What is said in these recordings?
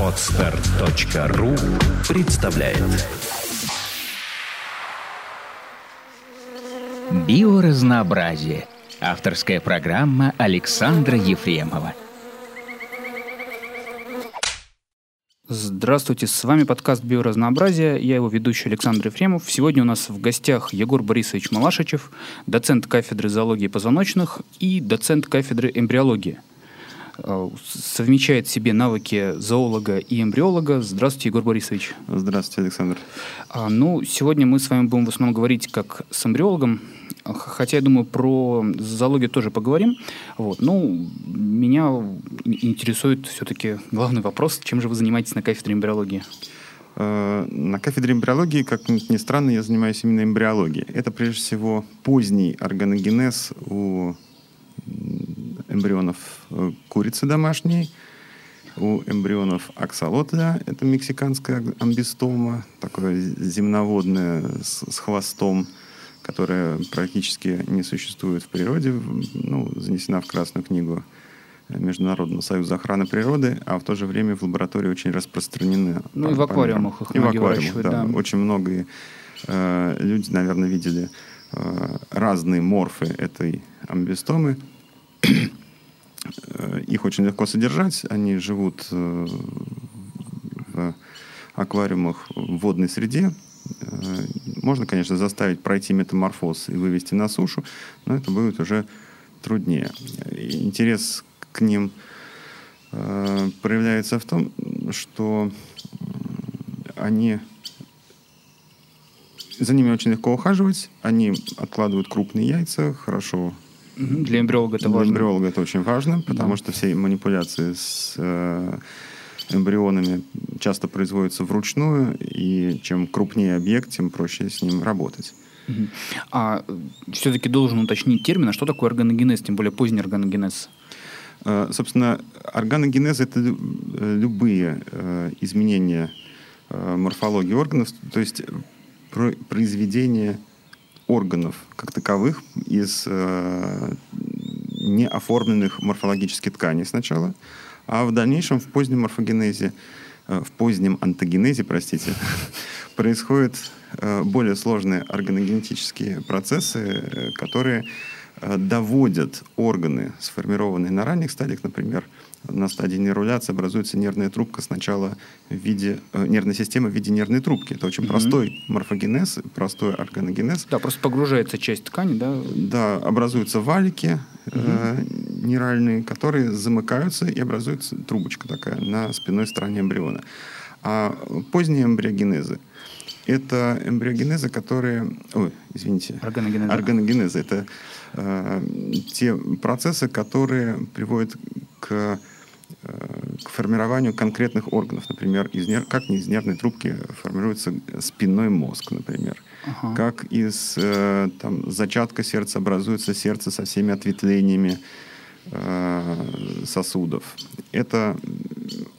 Отстар.ру представляет Биоразнообразие. Авторская программа Александра Ефремова. Здравствуйте, с вами подкаст «Биоразнообразие». Я его ведущий Александр Ефремов. Сегодня у нас в гостях Егор Борисович Малашичев, доцент кафедры зоологии позвоночных и доцент кафедры эмбриологии. Э, совмещает в себе навыки зоолога и эмбриолога. Здравствуйте, Егор Борисович. Здравствуйте, Александр. А, ну, сегодня мы с вами будем в основном говорить как с эмбриологом, хотя, я думаю, про зоологию тоже поговорим. Вот. Ну, меня интересует все-таки главный вопрос, чем же вы занимаетесь на кафедре эмбриологии? Э, на кафедре эмбриологии, как ни странно, я занимаюсь именно эмбриологией. Это, прежде всего, поздний органогенез у эмбрионов э, курицы домашней, у эмбрионов аксолотля, это мексиканская амбистома, такое земноводное с, с хвостом, которое практически не существует в природе, ну, занесена в Красную книгу Международного союза охраны природы, а в то же время в лаборатории очень распространены. Ну и в аквариумах их И в аквариумах, да. да. Очень многие э, люди, наверное, видели э, разные морфы этой амбистомы. Э, их очень легко содержать. Они живут э, в аквариумах в водной среде. Э, можно, конечно, заставить пройти метаморфоз и вывести на сушу, но это будет уже труднее. Интерес к ним проявляется в том, что они за ними очень легко ухаживать, они откладывают крупные яйца, хорошо для эмбриолога это важно. Для эмбриолога это очень важно, потому да. что все манипуляции с э, эмбрионами часто производятся вручную, и чем крупнее объект, тем проще с ним работать. А все-таки должен уточнить термин, а что такое органогенез, тем более поздний органогенез? Э, собственно, органогенез – это э, любые э, изменения э, морфологии органов, то есть произведение органов как таковых из э, неоформленных морфологических тканей сначала, а в дальнейшем в позднем морфогенезе, э, в позднем антогенезе, простите, происходят э, более сложные органогенетические процессы, э, которые э, доводят органы, сформированные на ранних стадиях, например, на стадии нейруляции образуется нервная трубка сначала в виде э, нервной системы в виде нервной трубки. Это очень mm-hmm. простой морфогенез, простой органогенез. Да, просто погружается часть ткани, да? Да, образуются валики mm-hmm. э, нейральные, которые замыкаются и образуется трубочка такая на спинной стороне эмбриона. А поздние эмбриогенезы это эмбриогенезы, которые... Ой, извините. Органогенезы. Органогенезы. Это э, те процессы, которые приводят к к формированию конкретных органов. Например, из нер... как из нервной трубки формируется спинной мозг, например. Ага. Как из э, там, зачатка сердца образуется сердце со всеми ответвлениями э, сосудов. Это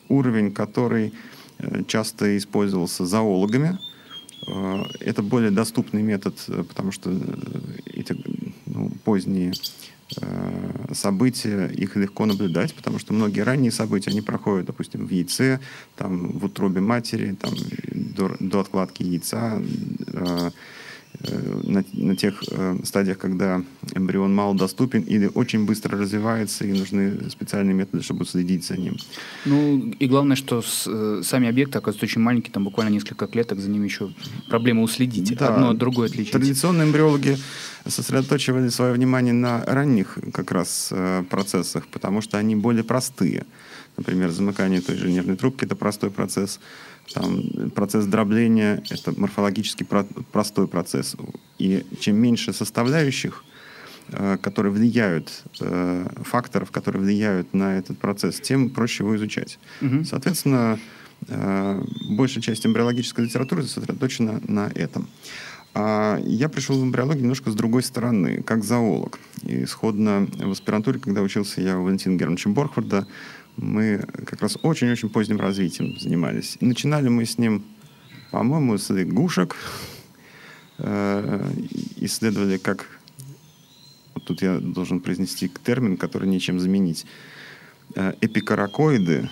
уровень, который э, часто использовался зоологами. Э, это более доступный метод, потому что эти ну, поздние Э, события, их легко наблюдать, потому что многие ранние события, они проходят, допустим, в яйце, там, в утробе матери, там, до, до откладки яйца, э, Э, на, на тех э, стадиях, когда эмбрион мало доступен или очень быстро развивается, и нужны специальные методы, чтобы следить за ним. Ну, и главное, что с, э, сами объекты оказываются очень маленькие, там буквально несколько клеток, за ними еще проблема уследить, да. одно от другой отличить. Традиционные эмбриологи сосредоточивали свое внимание на ранних как раз э, процессах, потому что они более простые. Например, замыкание той же нервной трубки – это простой процесс. Там, процесс дробления – это морфологически про простой процесс. И чем меньше составляющих, которые влияют, э, факторов, которые влияют на этот процесс, тем проще его изучать. Угу. Соответственно, э, большая часть эмбриологической литературы сосредоточена на этом. А я пришел в эмбриологию немножко с другой стороны, как зоолог. И исходно в аспирантуре, когда учился я у Валентина Германовича Борхварда, мы как раз очень-очень поздним развитием занимались. Начинали мы с ним, по-моему, с лягушек. Э, исследовали, как... Вот тут я должен произнести термин, который нечем заменить. э, эпикаракоиды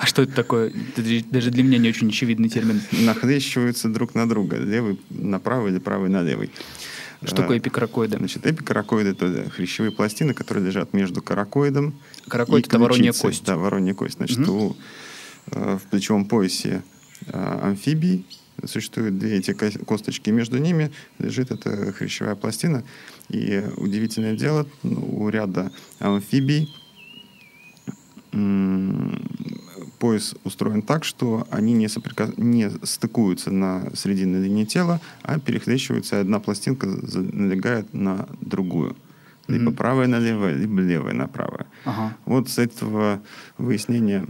А что это такое? Это даже для меня не очень очевидный термин. нахлещиваются друг на друга. Левый на правый или правый на левый. Что Э, такое эпикаракоиды? Значит, эпикаракоиды – это хрящевые пластины, которые лежат между каракоидом Каракоид это воронья кость. Да, воронья кость. Значит, Мгм. у, э, в плечевом поясе э, амфибий существуют две эти кос- косточки, между ними лежит эта хрящевая пластина. И удивительное дело, ну, у ряда амфибий пояс устроен так, что они не, соприка- не стыкуются на срединной линии тела, а перехлещиваются, и одна пластинка налегает на другую. Либо Мгм. правая на левое, либо левая на правое. Ага. Вот с этого выяснения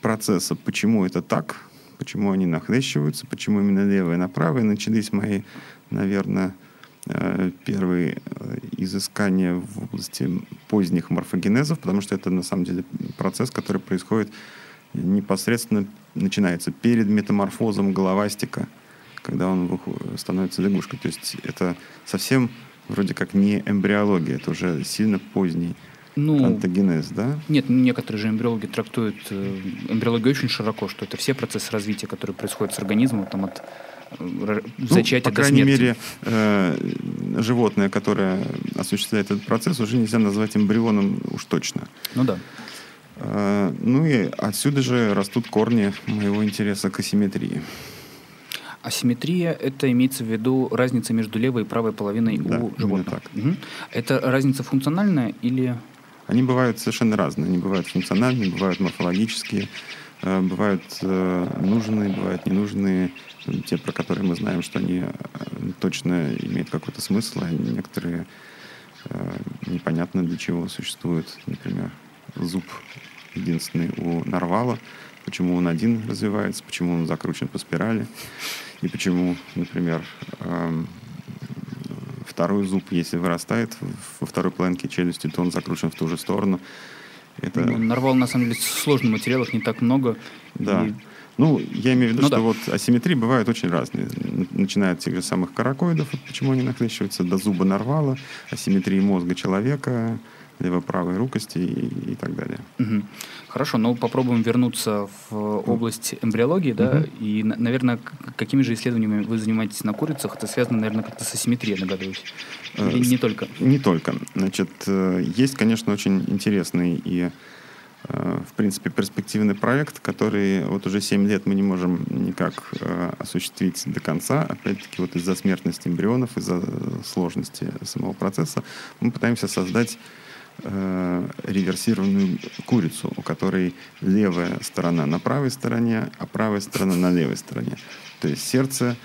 процесса, почему это так, почему они нахлещиваются, почему именно левое на правое, начались мои, наверное, э, первые э, изыскания в области поздних морфогенезов, потому что это на самом деле процесс, который происходит непосредственно, начинается перед метаморфозом головастика, когда он становится лягушкой. То есть это совсем вроде как не эмбриология, это уже сильно поздний Ну, антогенез, да? Нет, некоторые же эмбриологи трактуют э, эмбриологию очень широко, что это все процессы развития, которые происходят с организмом, там от э, Ну, зачатия по крайней смерти. мере, э, животное, которое осуществляет этот процесс, уже нельзя назвать эмбрионом уж точно. Ну да. Э, ну и отсюда же растут корни моего интереса к асимметрии. Асимметрия – это имеется в виду разница между левой и правой половиной Да, у животного. так. Мгм. Это разница функциональная или... Они бывают совершенно разные. Они бывают функциональные, бывают морфологические, э, бывают э, нужные, бывают ненужные. Те, про которые мы знаем, что они э, точно имеют какой-то смысл, а некоторые непонятно для чего существуют. Например, зуб единственный у нарвала. Почему он один развивается, почему он закручен по спирали. И почему, например, эм, второй зуб, если вырастает во второй половинке челюсти, то он закручен в ту же сторону. Это, Ну, нарвал, на самом деле, сложных материалов не так много. да. И- Ну, я имею в виду, Ну что да. вот асимметрии бывают очень разные. Начиная от тех же самых каракоидов, вот почему они нахлещиваются, до зуба нарвала, асимметрии мозга человека, лево-правой рукости и, и так далее. Мгм. Хорошо, но попробуем вернуться в область эмбриологии, да, Мгм. и, на- наверное, какими же исследованиями вы занимаетесь на курицах? Это связано, наверное, как-то с асимметрией, догадываюсь. Э, Или не только? Не только. Значит, э, есть, конечно, очень интересный и, э, в принципе, перспективный проект, который вот уже 7 лет мы не можем никак э, осуществить до конца. Опять-таки, вот из-за смертности эмбрионов, из-за сложности самого процесса, мы пытаемся создать э, реверсированную курицу, у которой левая сторона на правой стороне, а правая сторона на левой стороне. То есть сердце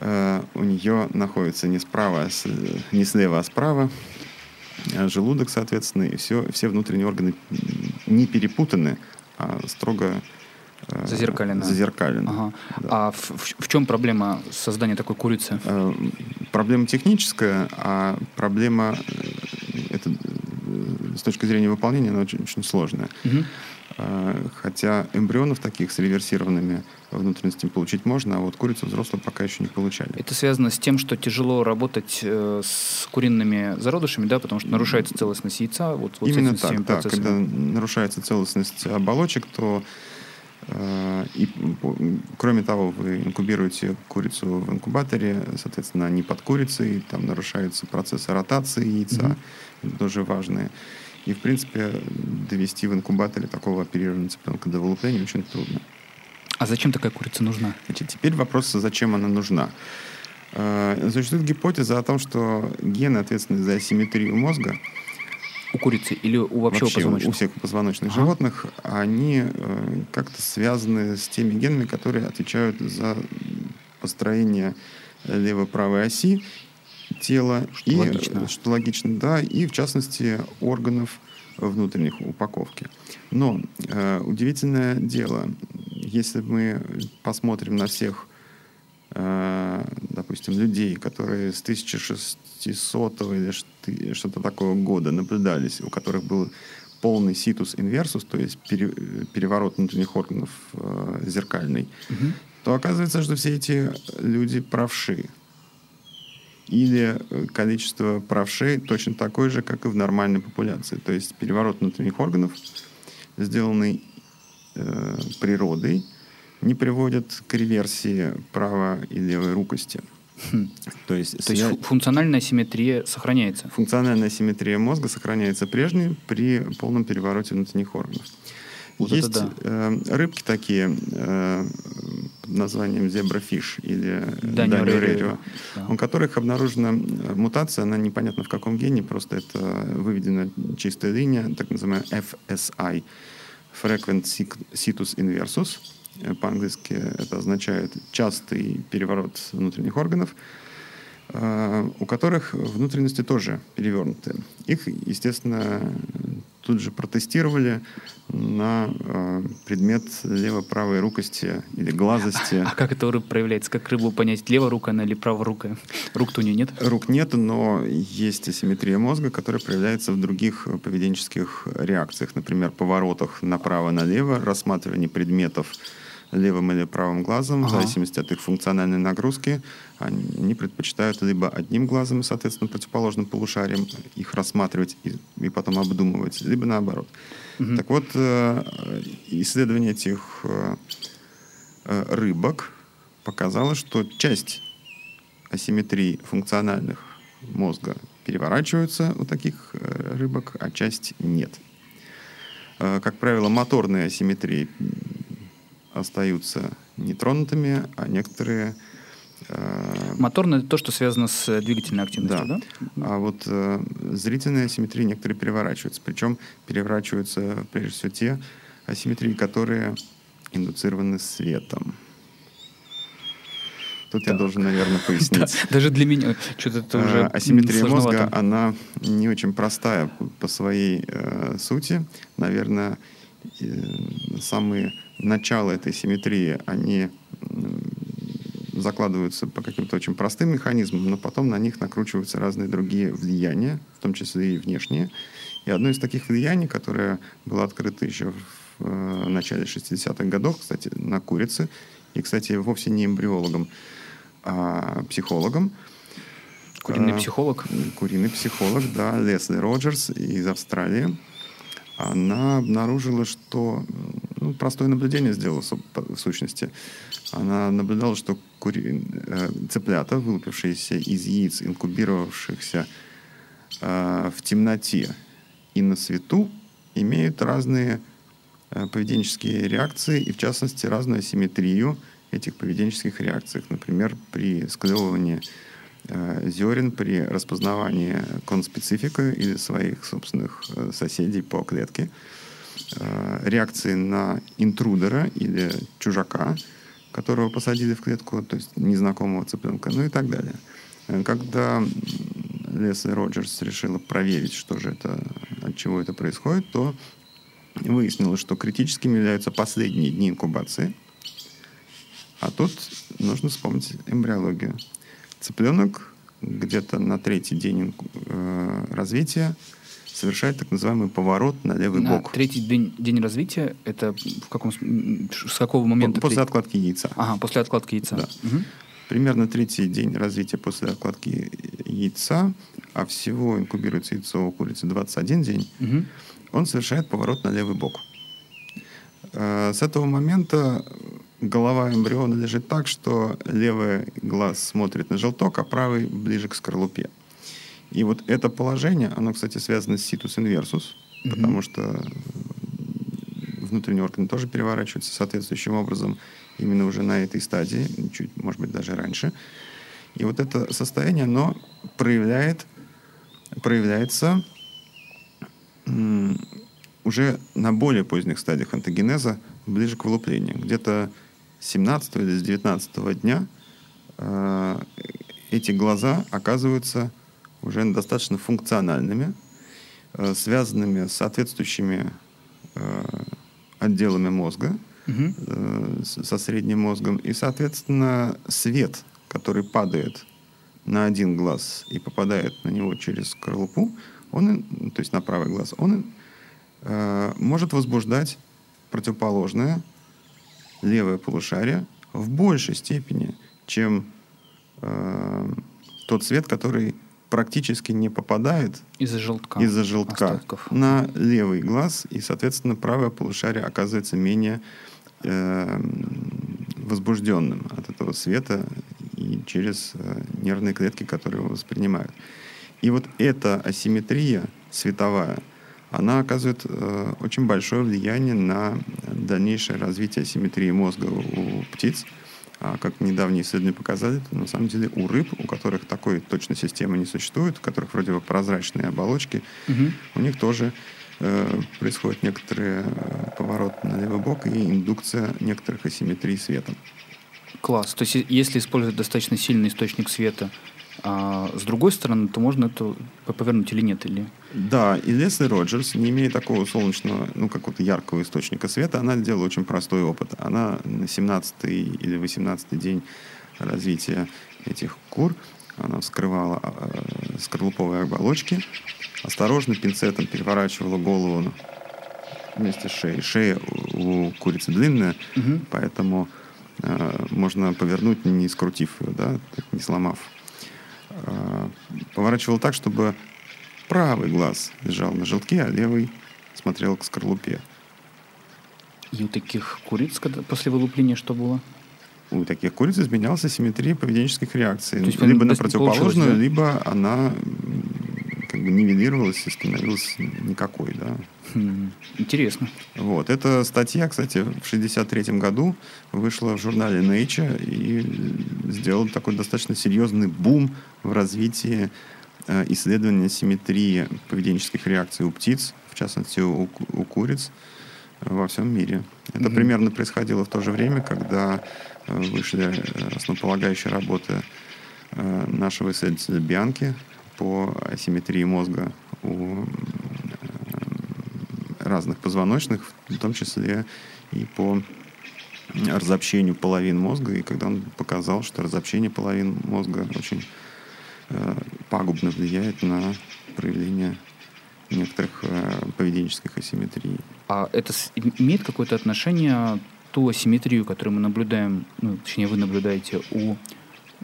э, у нее находится не справа, а с- не слева, а справа. А Желудок, соответственно, и все, все внутренние органы не перепутаны, а строго э, Зазеркалено. зазеркалены. Ага. Да. А в, в- в чем проблема создания такой курицы? Э, Проблема техническая, а проблема с точки зрения выполнения она очень, очень сложная. Э, Хотя эмбрионов таких с реверсированными внутренностями получить можно, а вот курицу взрослую пока еще не получали. Это связано с тем, что тяжело работать э, с куриными зародышами, да, потому что нарушается целостность яйца. Вот, вот Именно так, да. Когда нарушается целостность оболочек, то и, по- кроме того, вы инкубируете курицу в инкубаторе, соответственно, они под курицей, там нарушаются процессы ротации яйца, это тоже важные. И, в принципе, довести в инкубаторе такого оперированного цыпленка до вылупления очень трудно. А зачем такая курица нужна? Значит, теперь вопрос, зачем она нужна. Э, Существует гипотеза о том, что гены, ответственные за асимметрию мозга, У курицы или у вообще, у вообще у позвоночных? всех позвоночных Ага. животных, они э, как-то связаны с теми генами, которые отвечают за построение лево-правой оси тела. Что и, логично. э, Что логично, да, и в частности органов внутренних упаковки. Но э, удивительное дело, если мы посмотрим на всех, допустим, людей, которые с 1600 или что-то такого года наблюдались, у которых был полный ситус инверсус, то есть пере- переворот внутренних органов э, зеркальный, Мгм. то оказывается, что все эти люди правши. или э, количество правшей точно такое же, как и в нормальной популяции. То есть переворот внутренних органов, сделанный э, природой, не приводит к реверсии правой и левой рукости. Хм. То есть, То есть функциональная симметрия сохраняется? Функциональная симметрия мозга сохраняется прежней при полном перевороте внутренних органов. Вот Есть да. э, рыбки такие э, под названием зебрафиш или Данио Рерио, да. у которых обнаружена э, мутация, она непонятно в каком гене, просто это выведена чистая линия, так называемая FSI, Frequent Situs Inversus. По-английски это означает частый переворот внутренних органов. Э, у которых внутренности тоже перевернуты. Их, естественно, тут же протестировали на э, предмет лево-правой рукости или глазости. А, а как это проявляется? Как рыбу понять, левая рука она или праворукая? Рук-то у нее нет? Рук нет, но есть асимметрия мозга, которая проявляется в других поведенческих реакциях. Например, поворотах направо-налево, рассматривании предметов левым или правым глазом, ага. в зависимости от их функциональной нагрузки. Они предпочитают либо одним глазом, соответственно, противоположным полушарием их рассматривать и, и потом обдумывать, либо наоборот. Угу. Так вот, э, исследование этих э, э, рыбок показало, что часть асимметрий функциональных мозга переворачиваются у таких рыбок, а часть нет. Как правило, моторные асимметрии остаются нетронутыми, а некоторые... Э, Моторное — это то, что связано с двигательной активностью, да? да? А вот э, зрительные асимметрии некоторые переворачиваются. Причем переворачиваются, прежде всего, те асимметрии, которые индуцированы светом. Тут так. я должен, наверное, пояснить. Да, даже для меня что-то это уже а, Асимметрия мозга, она не очень простая по своей э, сути. Наверное, э, самые начала этой симметрии, они закладываются по каким-то очень простым механизмам, но потом на них накручиваются разные другие влияния, в том числе и внешние. И одно из таких влияний, которое было открыто еще в э, начале 60-х годов, кстати, на курице, и, кстати, вовсе не эмбриологом, а психологом. Куриный а, психолог? Куриный психолог, да, Лесли Роджерс из Австралии. Она обнаружила, что ну, простое наблюдение сделала в сущности. Она наблюдала, что кури... Э, цыплята, вылупившиеся из яиц, инкубировавшихся э, в темноте и на свету, имеют разные э, поведенческие реакции и, в частности, разную асимметрию этих поведенческих реакций. Например, при склевывании зерен, при распознавании конспецифика или своих собственных э, соседей по клетке – Э, реакции на интрудера или чужака, которого посадили в клетку, то есть незнакомого цыпленка, ну и так далее. Э, когда Лесли Роджерс решила проверить, что же это, от чего это происходит, то выяснилось, что критическими являются последние дни инкубации. А тут нужно вспомнить эмбриологию. Цыпленок где-то на третий день э, развития совершает так называемый поворот на левый на бок. Третий день, день развития это в каком с какого момента? После третий? откладки яйца. Ага, после откладки яйца. Да. Угу. Примерно третий день развития после откладки яйца, а всего инкубируется яйцо у курицы 21 день, угу. он совершает поворот на левый бок. Э, с этого момента голова эмбриона лежит так, что левый глаз смотрит на желток, а правый ближе к скорлупе. И вот это положение, оно, кстати, связано с ситус инверсус, mm-hmm. потому что внутренние органы тоже переворачиваются соответствующим образом именно уже на этой стадии, чуть, может быть, даже раньше. И вот это состояние, оно проявляет, проявляется уже на более поздних стадиях антогенеза, ближе к вылуплению. Где-то 17 или с 19 дня э, эти глаза оказываются уже достаточно функциональными, э, связанными с соответствующими э, отделами мозга, угу. со средним мозгом. И, соответственно, свет, который падает на один глаз и попадает на него через скорлупу, он, то есть на правый глаз, он может возбуждать противоположное левое полушарие в большей степени, чем тот свет, который практически не попадает из-за желтка, из желтка остатков. на левый глаз, и, соответственно, правое полушарие оказывается менее э, возбужденным от этого света и через э, нервные клетки, которые его воспринимают. И вот эта асимметрия световая, она оказывает э, очень большое влияние на дальнейшее развитие асимметрии мозга у птиц. А как недавние исследования показали, то на самом деле у рыб, у которых такой точной системы не существует, у которых вроде бы прозрачные оболочки, угу. у них тоже э, происходит некоторый э, поворот на левый бок и индукция некоторых асимметрий света. Класс. То есть если использовать достаточно сильный источник света, а с другой стороны, то можно это повернуть или нет? Или... Да, и Лесли Роджерс, не имея такого солнечного, ну, какого-то яркого источника света, она сделала очень простой опыт. Она на 17 или 18 день развития этих кур, она вскрывала э, скорлуповые оболочки, осторожно пинцетом переворачивала голову вместе с шеей. Шея у курицы длинная, угу. поэтому э, можно повернуть, не скрутив ее, да, не сломав поворачивал так, чтобы правый глаз лежал на желтке, а левый смотрел к скорлупе. И у таких куриц когда, после вылупления что было? У таких куриц изменялась асимметрия поведенческих реакций. То есть, либо на противоположную, да? либо она как бы нивелировалась и становилась никакой, да. Хм, интересно. Вот. Эта статья, кстати, в 1963 году вышла в журнале Nature и сделала такой достаточно серьезный бум в развитии э, исследования симметрии поведенческих реакций у птиц, в частности у, у куриц во всем мире. Это mm-hmm. примерно происходило в то же время, когда э, вышли э, основополагающие работы нашего исследователя Бианки по асимметрии мозга у разных позвоночных, в том числе и по разобщению половин мозга. И когда он показал, что разобщение половин мозга очень э, пагубно влияет на проявление некоторых э, поведенческих асимметрий. А это имеет какое-то отношение ту асимметрию, которую мы наблюдаем, ну, точнее, вы наблюдаете у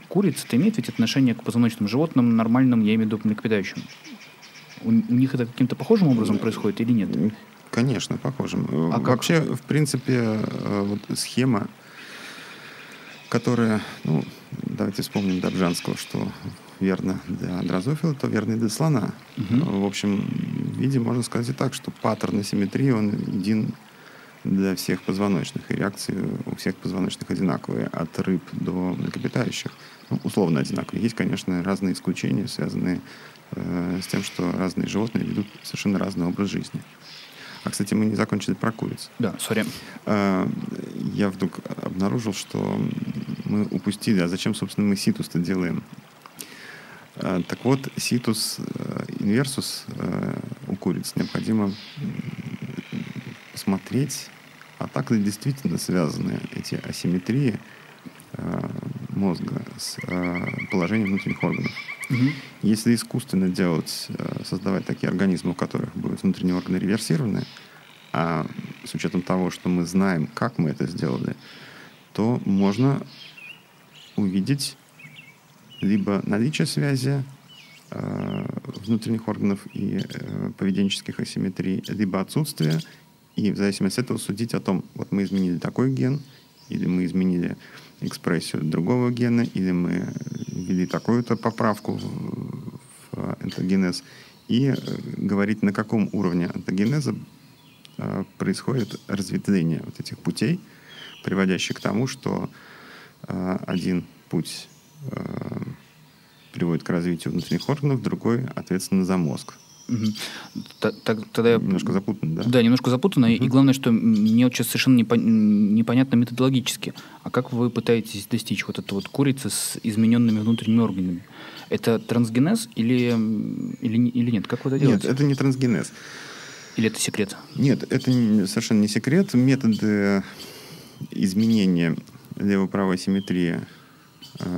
куриц, это имеет ведь отношение к позвоночным животным нормальным, я имею в виду млекопитающим? У, у них это каким-то похожим образом происходит или нет? Конечно, похожим. А Вообще, как? в принципе, э, вот схема, которая, ну, давайте вспомним Добжанского, что верно для дрозофила, то верно и для слона. Угу. В общем, виде можно сказать и так, что паттерн асимметрии, он един для всех позвоночных, и реакции у всех позвоночных одинаковые, от рыб до млекопитающих. Ну, условно одинаковые. Есть, конечно, разные исключения, связанные э, с тем, что разные животные ведут совершенно разный образ жизни. А, кстати, мы не закончили про куриц. Да, сори. Э, я вдруг обнаружил, что мы упустили, а зачем, собственно, мы ситус-то делаем? Э, так вот, ситус э, инверсус э, у куриц необходимо посмотреть, а так ли действительно связаны эти асимметрии э, мозга с э, положением внутренних органов. Угу. Если искусственно делать, э, создавать такие организмы, у которых будут внутренние органы реверсированы, а с учетом того, что мы знаем, как мы это сделали, то можно увидеть либо наличие связи э, внутренних органов и э, поведенческих асимметрий, либо отсутствие, и в зависимости от этого судить о том, вот мы изменили такой ген, или мы изменили экспрессию другого гена, или мы ввели такую-то поправку в, энтогенез, и э, говорить, на каком уровне энтогенеза э, происходит разветвление вот этих путей, приводящих к тому, что э, один путь приводит к развитию внутренних органов, другой ответственно за мозг. Тогда я... Немножко запутанно, да? Да, немножко запутанно. Угу. И главное, что мне вот сейчас совершенно непонятно методологически. А как вы пытаетесь достичь вот этой вот курицы с измененными внутренними органами? Это трансгенез или, или, или нет? Как вы это делаете? Нет, это не трансгенез. Или это секрет? Нет, это совершенно не секрет. Методы изменения лево-правой симметрии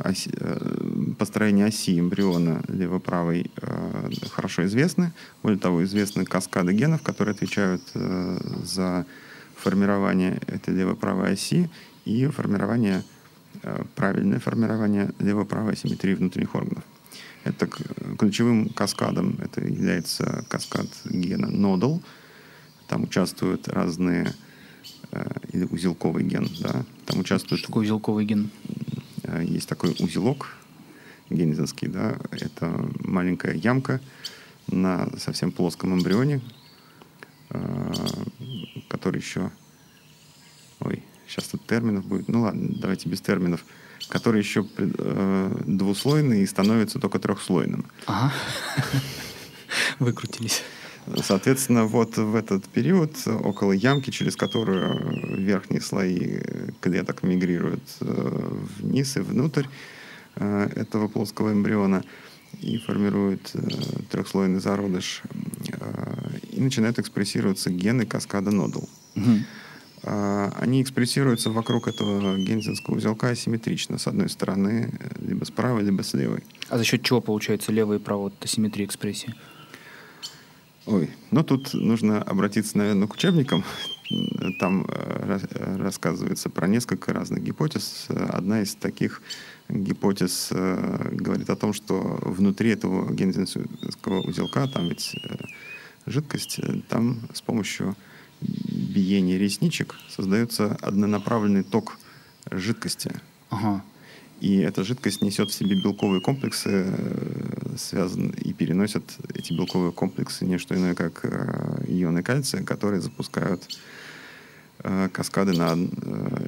оси, э, построение оси эмбриона лево-правой э, хорошо известны. Более того, известны каскады генов, которые отвечают за формирование этой лево-правой оси и формирование, правильное формирование лево-правой асимметрии внутренних органов. Это ключевым каскадом это является каскад гена нодал. Там участвуют разные или узелковый ген, да. Там участвует... Что такое узелковый ген? Есть такой узелок генезинский, да. Это маленькая ямка на совсем плоском эмбрионе, который еще... Ой, сейчас тут терминов будет. Ну ладно, давайте без терминов. Который еще э, двуслойный и становится только трехслойным. Ага. Выкрутились. Соответственно, вот в этот период около ямки, через которую верхние слои клеток мигрируют э, вниз и внутрь э, этого плоского эмбриона и формируют э, трехслойный зародыш, и начинают экспрессироваться гены каскада нодул. Угу. Они экспрессируются вокруг этого гензинского узелка асимметрично. С одной стороны, либо с правой, либо с левой. А за счет чего получается левая и правая асимметрия экспрессии? Ой, ну тут нужно обратиться, наверное, к учебникам. Там э, рассказывается про несколько разных гипотез. Одна из таких гипотез э, говорит о том, что внутри этого гензинского узелка, там ведь э, жидкость, там с помощью биения ресничек создается однонаправленный ток жидкости. Ага. И эта жидкость несет в себе белковые комплексы, э, связан и переносят эти белковые комплексы не что иное, как э, ионы кальция, которые запускают э, каскады на,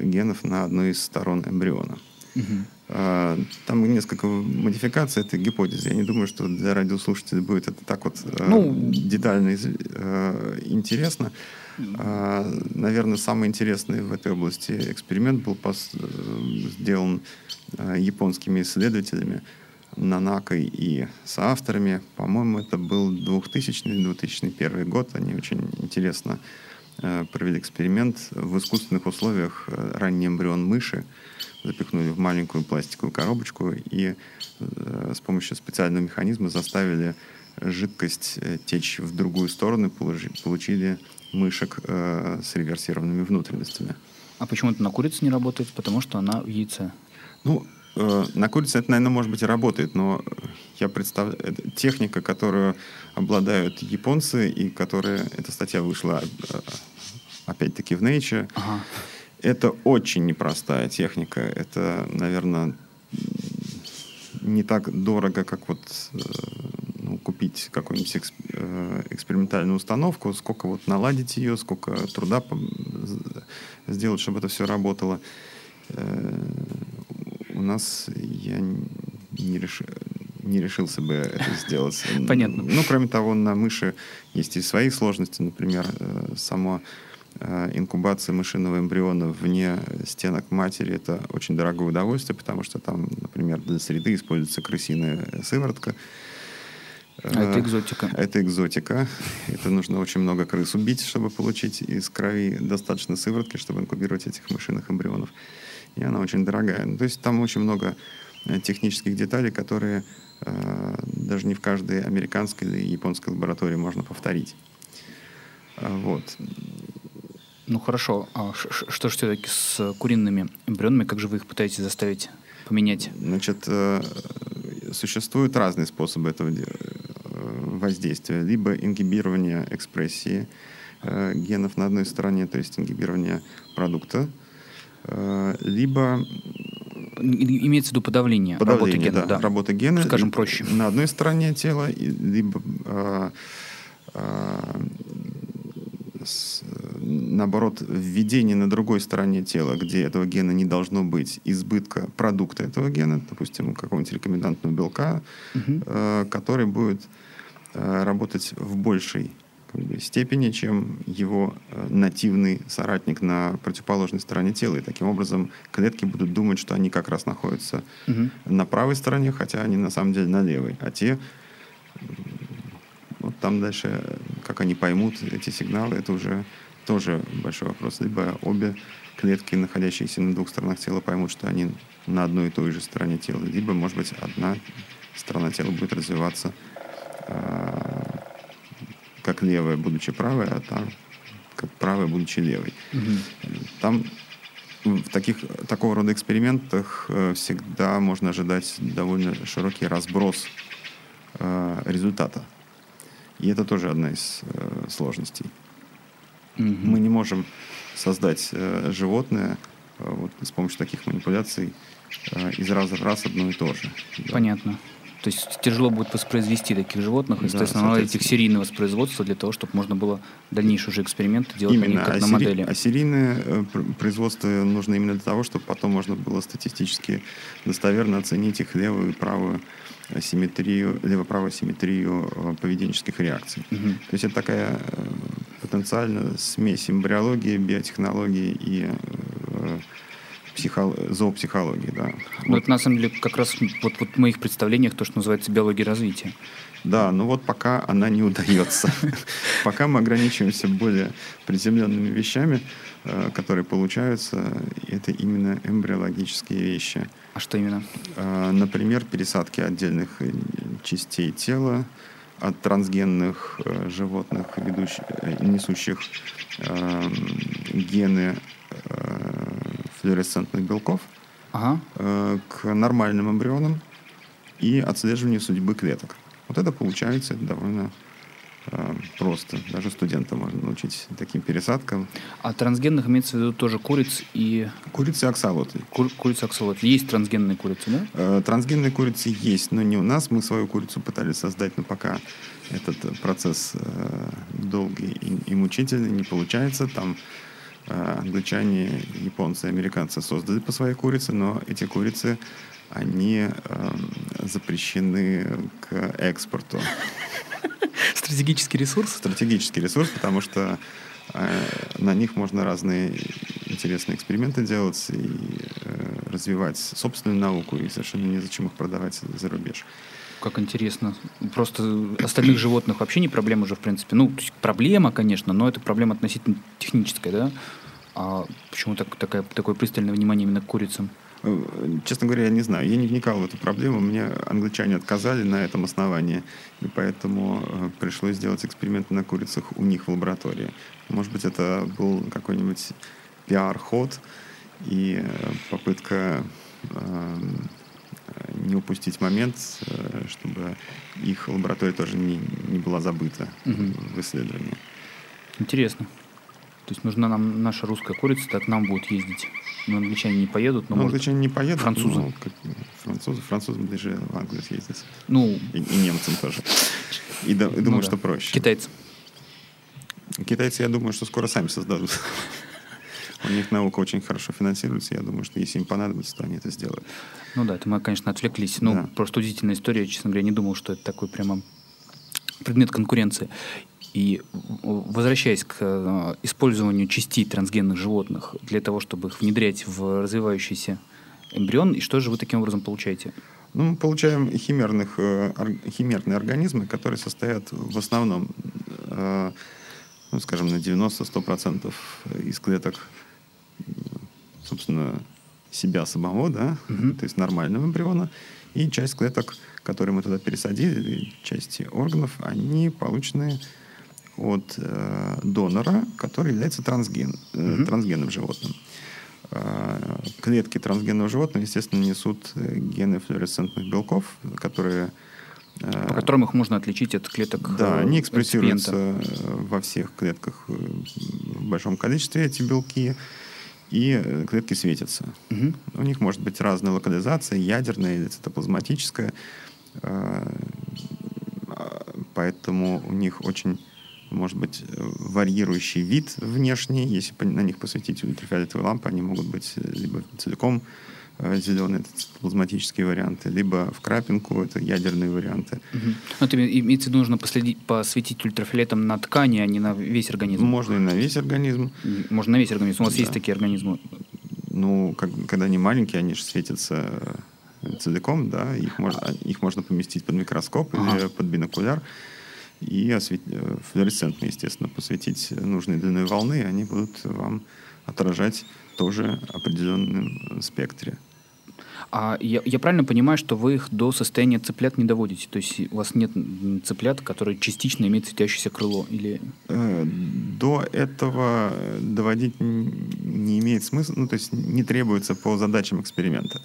генов на одной из сторон эмбриона. Угу. Там несколько модификаций этой гипотезы. Я не думаю, что для радиослушателей будет это так вот ну, детально интересно. Наверное, самый интересный в этой области эксперимент был сделан Э, японскими исследователями Нанакой и соавторами. По-моему, это был 2000-2001 год. Они очень интересно э, провели эксперимент в искусственных условиях. Э, ранний эмбрион мыши запихнули в маленькую пластиковую коробочку и с помощью специального механизма заставили жидкость течь в другую сторону, получили мышек с реверсированными внутренностями. А почему это на курице не работает? Потому что она в яйце. Ну, э, на курице это, наверное, может быть и работает, но я представляю, это техника, которую обладают японцы, и которая, эта статья вышла э, опять-таки в Nature, ага. это очень непростая техника. Это, наверное, не так дорого, как вот купить какую-нибудь эксп, э, экспериментальную установку, сколько вот наладить ее, сколько труда сделать, чтобы это все работало. Э, у нас я не, реш... не решился бы это сделать. Понятно. Ну, кроме того, на мыши есть и свои сложности. Например, э, само э, инкубация мышиного эмбриона вне стенок матери – это очень дорогое удовольствие, потому что там, например, для среды используется крысиная сыворотка. А это экзотика. Это экзотика. Это нужно очень много крыс убить, чтобы получить из крови достаточно сыворотки, чтобы инкубировать этих мышиных эмбрионов и она очень дорогая. Ну, то есть там очень много э, технических деталей, которые э, даже не в каждой американской или японской лаборатории можно повторить. А, вот. Ну хорошо, а что же все-таки с куриными эмбрионами? Как же вы их пытаетесь заставить поменять? Значит, э, существуют разные способы этого э, воздействия. Либо ингибирование экспрессии генов на одной стороне, то есть ингибирование продукта, Э, либо Имеется в виду подавление, подавление работы гена. Да, да. Работа гена. Скажем проще. На одной стороне тела, либо а, а, с, наоборот, введение на другой стороне тела, где этого гена не должно быть, избытка продукта этого гена, допустим, какого-нибудь рекомендантного белка, угу. а, который будет работать в большей степени, чем его э, нативный соратник на противоположной стороне тела. И таким образом клетки будут думать, что они как раз находятся угу. на правой стороне, хотя они на самом деле на левой. А те, вот там дальше, как они поймут эти сигналы, это уже тоже большой вопрос. Либо обе клетки, находящиеся на двух сторонах тела, поймут, что они на одной и той же стороне тела. Либо, может быть, одна сторона тела будет развиваться как левая, будучи правой, а там как правая, будучи левой. Угу. Там в таких, такого рода экспериментах э, всегда можно ожидать довольно широкий разброс э, результата. И это тоже одна из э, сложностей. Мгм. Мы не можем создать э, животное э, вот, с помощью таких манипуляций э, из раза в раз одно и то же. Да. Понятно. То есть тяжело будет воспроизвести таких животных, Да, естественно, надо соответственно. серийного воспроизводства для того, чтобы можно было дальнейшие уже эксперименты делать на Именно. них как а, на модели. а серийное э, пр- производство нужно именно для того, чтобы потом можно было статистически достоверно оценить их левую и правую симметрию, лево-правую симметрию э, поведенческих реакций. Мгм. То есть это такая э, потенциально смесь эмбриологии, биотехнологии и психо- зоопсихологии. Да. Ну, Вот. это на самом деле как раз вот, вот в моих представлениях то, что называется биология развития. Да, но вот пока она не удается. Пока мы ограничиваемся более приземленными вещами, э, которые получаются, это именно эмбриологические вещи. А что именно? Э, Например, пересадки отдельных э, частей тела от трансгенных э, животных, ведущих, э, несущих э, гены флуоресцентных белков, Ага. э, к нормальным эмбрионам и отслеживанию судьбы клеток. Вот это получается довольно э, просто. Даже студента можно научить таким пересадкам. А трансгенных имеется в виду тоже куриц и Курицы и аксолотлы. кур, курица аксолот. Есть трансгенные курицы, да? Э, Трансгенные курицы есть, но не у нас. Мы свою курицу пытались создать, но пока этот э, процесс э, долгий и, и мучительный, не получается. Там англичане, японцы, американцы создали по своей курице, но эти курицы, они э, запрещены к экспорту. Стратегический ресурс? Стратегический ресурс, потому что э, на них можно разные интересные эксперименты делать и э, развивать собственную науку, и совершенно незачем их продавать за рубеж. Как интересно. Просто остальных животных вообще не проблема уже, в принципе. Ну, то есть проблема, конечно, но это проблема относительно техническая, да? А почему так, такая, такое пристальное внимание именно к курицам? Э, Честно говоря, я не знаю. Я не вникал в эту проблему. Мне англичане отказали на этом основании, и поэтому э, пришлось сделать эксперименты на курицах у них в лаборатории. Может быть, это был какой-нибудь пиар-ход и э, попытка э, не упустить момент, э, чтобы их лаборатория тоже не, не была забыта Мгм. в исследовании. Интересно. То есть нужна нам наша русская курица, так нам будут ездить. Но англичане не поедут, но Ну, может... англичане не поедут. французы. ну, как- французы, французы ближе в Англию съездить. Ну, И, и немцам тоже. И, да- и думаю, ну да. что проще. Китайцы. Китайцы, я думаю, что скоро сами создадут. У них наука очень хорошо финансируется. Я думаю, что если им понадобится, то они это сделают. Ну да, это мы, конечно, отвлеклись. Ну, Да. просто удивительная история. Честно говоря, не думал, что это такой прямо предмет конкуренции. И возвращаясь к э, использованию частей трансгенных животных для того, чтобы их внедрять в развивающийся эмбрион, и что же вы таким образом получаете? Ну, мы получаем химерных, э, химерные организмы, которые состоят в основном, э, ну, скажем, на 90-100% из клеток, собственно, себя самого, да, Мгм. то есть нормального эмбриона, и часть клеток, которые мы туда пересадили, части органов, они получены от э, донора, который является трансген, э, Мгм. трансгенным животным. Э, Клетки трансгенного животного, естественно, несут э, гены флуоресцентных белков, которые... э, По которым их можно отличить от клеток Да, э, они экспрессируются во всех клетках в большом количестве, эти белки, и э, клетки светятся. Мгм. У них может быть разная локализация, ядерная цитоплазматическая. Э, а, Поэтому у них очень может быть э, варьирующий вид внешний. Если на них посветить ультрафиолетовые лампы, они могут быть э, либо целиком э, зеленые, это цитоплазматические варианты, либо в крапинку, это ядерные варианты. Ну, это име- имеется в виду, нужно последить, посветить ультрафиолетом на ткани, а не на весь организм. Можно и на весь организм. Можно на весь организм. У вас Да. есть такие организмы? Ну, как- когда они маленькие, они же светятся э, целиком, да, их можно, их можно поместить под микроскоп или Ага. под бинокуляр и освет... э, флуоресцентно, естественно, посветить нужной длиной волны, и они будут вам отражать тоже определенном э, спектре. А я, я правильно понимаю, что вы их до состояния цыплят не доводите? То есть у вас нет цыплят, которые частично имеют светящееся крыло? Или... Э, До этого э, доводить не имеет смысла, ну, то есть не требуется по задачам эксперимента.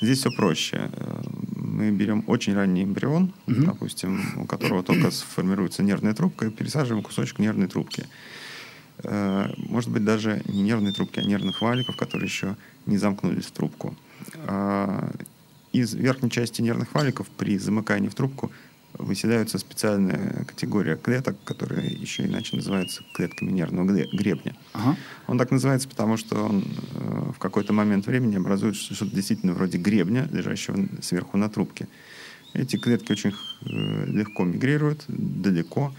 Здесь все проще. Э, Мы мы берем очень ранний эмбрион, угу. допустим, у которого только сформируется нервная трубка, и пересаживаем кусочек нервной трубки. Э, может быть, даже не нервной трубки, а нервных валиков, которые еще не замкнулись в трубку. А, из верхней части нервных валиков при замыкании в трубку выселяются специальная категория клеток, которые еще иначе называются клетками нервного гребня. Ага. Он так называется, потому что он э, в какой-то момент времени образует что-то действительно вроде гребня, лежащего сверху на трубке. Эти клетки очень э, легко мигрируют, далеко,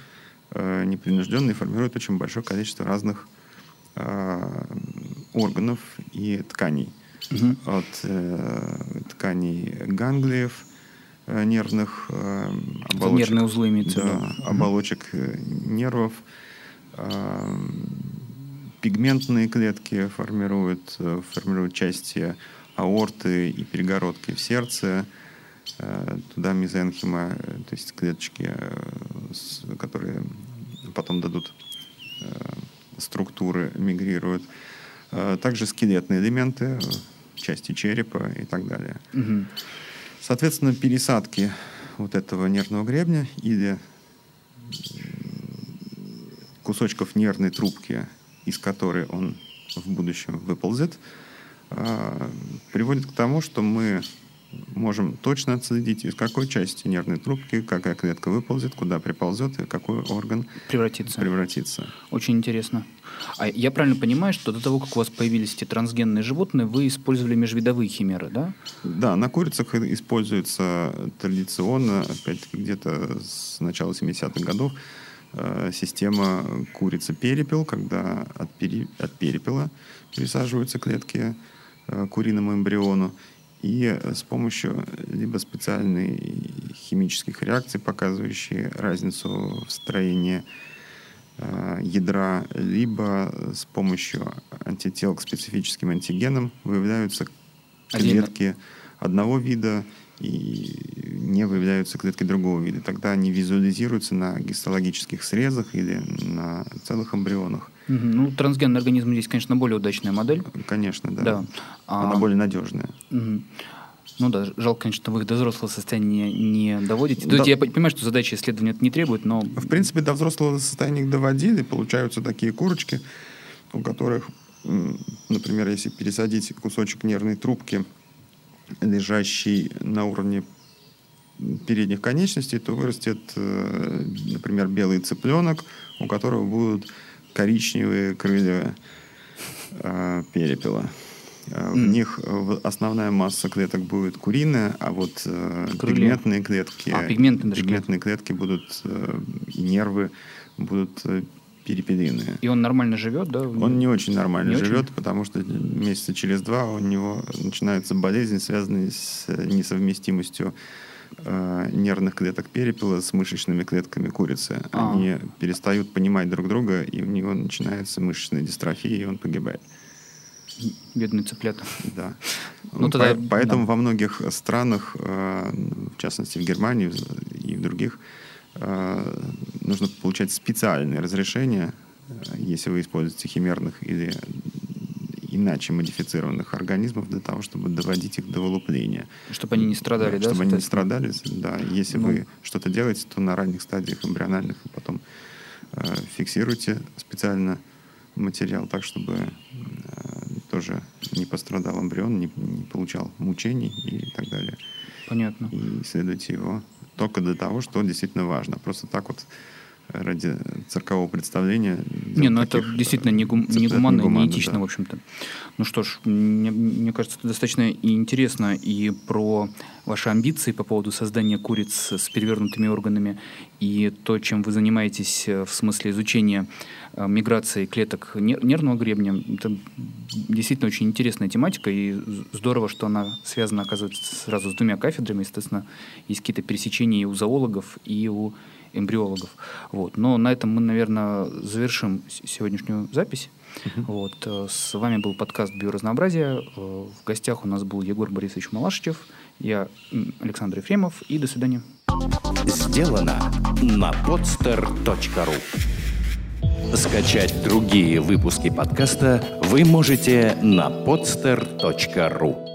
э, непринужденно и формируют очень большое количество разных э, органов и тканей. Угу. От э, тканей ганглиев, Э, нервных э, оболочек. Нервные узлы имеется да, оболочек э, нервов. Пигментные клетки формируют, формируют части аорты и перегородки в сердце. Туда мезенхима, то есть клеточки, которые потом дадут структуры, мигрируют. Также скелетные элементы, части черепа и так далее. Угу. Соответственно, пересадки вот этого нервного гребня или кусочков нервной трубки, из которой он в будущем выползет, приводит к тому, что мы можем точно отследить, из какой части нервной трубки какая клетка выползет, куда приползет и какой орган превратится. превратится. Очень интересно. А я правильно понимаю, что до того, как у вас появились эти трансгенные животные, вы использовали межвидовые химеры, да? Да, на курицах используется традиционно, опять-таки где-то с начала 70-х годов, э, система курица-перепел, когда от, пере, от перепела пересаживаются клетки э, куриному эмбриону, и с помощью либо специальных химических реакций, показывающие разницу в строении э, ядра, либо с помощью антител к специфическим антигенам выявляются клетки одного вида и не выявляются клетки другого вида. Тогда они визуализируются на гистологических срезах или на целых эмбрионах. Ну, трансгенный организм здесь, конечно, более удачная модель. Конечно, да. да. Она а... более надежная. Угу. Ну да, жалко, конечно, вы их до взрослого состояния не доводите. То есть я понимаю, что задача исследования это не требует, но... В принципе, до взрослого состояния их доводили, получаются такие курочки, у которых, например, если пересадить кусочек нервной трубки, лежащий на уровне передних конечностей, то вырастет, э, например, белый цыпленок, у которого будут коричневые крылья э, перепела. Э, в них основная масса клеток будет куриная, а вот э, пигментные клетки, а, пигментные, пигментные клетки будут э, и нервы будут перепелиные. И он нормально живет, да? Он не очень нормально не живет, очень? потому что месяца через два у него начинается болезнь, связанная с несовместимостью э, нервных клеток перепела с мышечными клетками курицы. А. Они перестают понимать друг друга, и у него начинается мышечная дистрофия, и он погибает. Бедный цыплят. Да. Ну, ну, тогда, по, поэтому да. во многих странах, э, в частности в Германии и в других, э, нужно получать специальные разрешения, э, если вы используете химерных или иначе модифицированных организмов для того, чтобы доводить их до вылупления. Чтобы они не страдали, да? Чтобы они не страдали, да. Если ну. вы что-то делаете, то на ранних стадиях эмбриональных и потом э, фиксируйте специально материал так, чтобы э, тоже не пострадал эмбрион, не, не получал мучений и так далее. Понятно. И исследуйте его только для того, что действительно важно. Просто так вот ради циркового представления. Не, ну это действительно не, гум, не гуманно, не, не этично, да. в общем-то. Ну что ж, мне, мне кажется, это достаточно интересно и про ваши амбиции по поводу создания куриц с перевернутыми органами, и то, чем вы занимаетесь э, в смысле изучения э, миграции клеток нервного гребня. Это действительно очень интересная тематика, и здорово, что она связана, оказывается, сразу с двумя кафедрами. Естественно, есть какие-то пересечения и у зоологов, и у эмбриологов. Вот. Но на этом мы, наверное, завершим сегодняшнюю запись. Uh-huh. Вот. Э, с вами был подкаст «Биоразнообразие». Э, в гостях у нас был Егор Борисович Малашичев, я Александр Ефремов, и до свидания. Сделано на podster.ru Скачать другие выпуски подкаста вы можете на podster.ru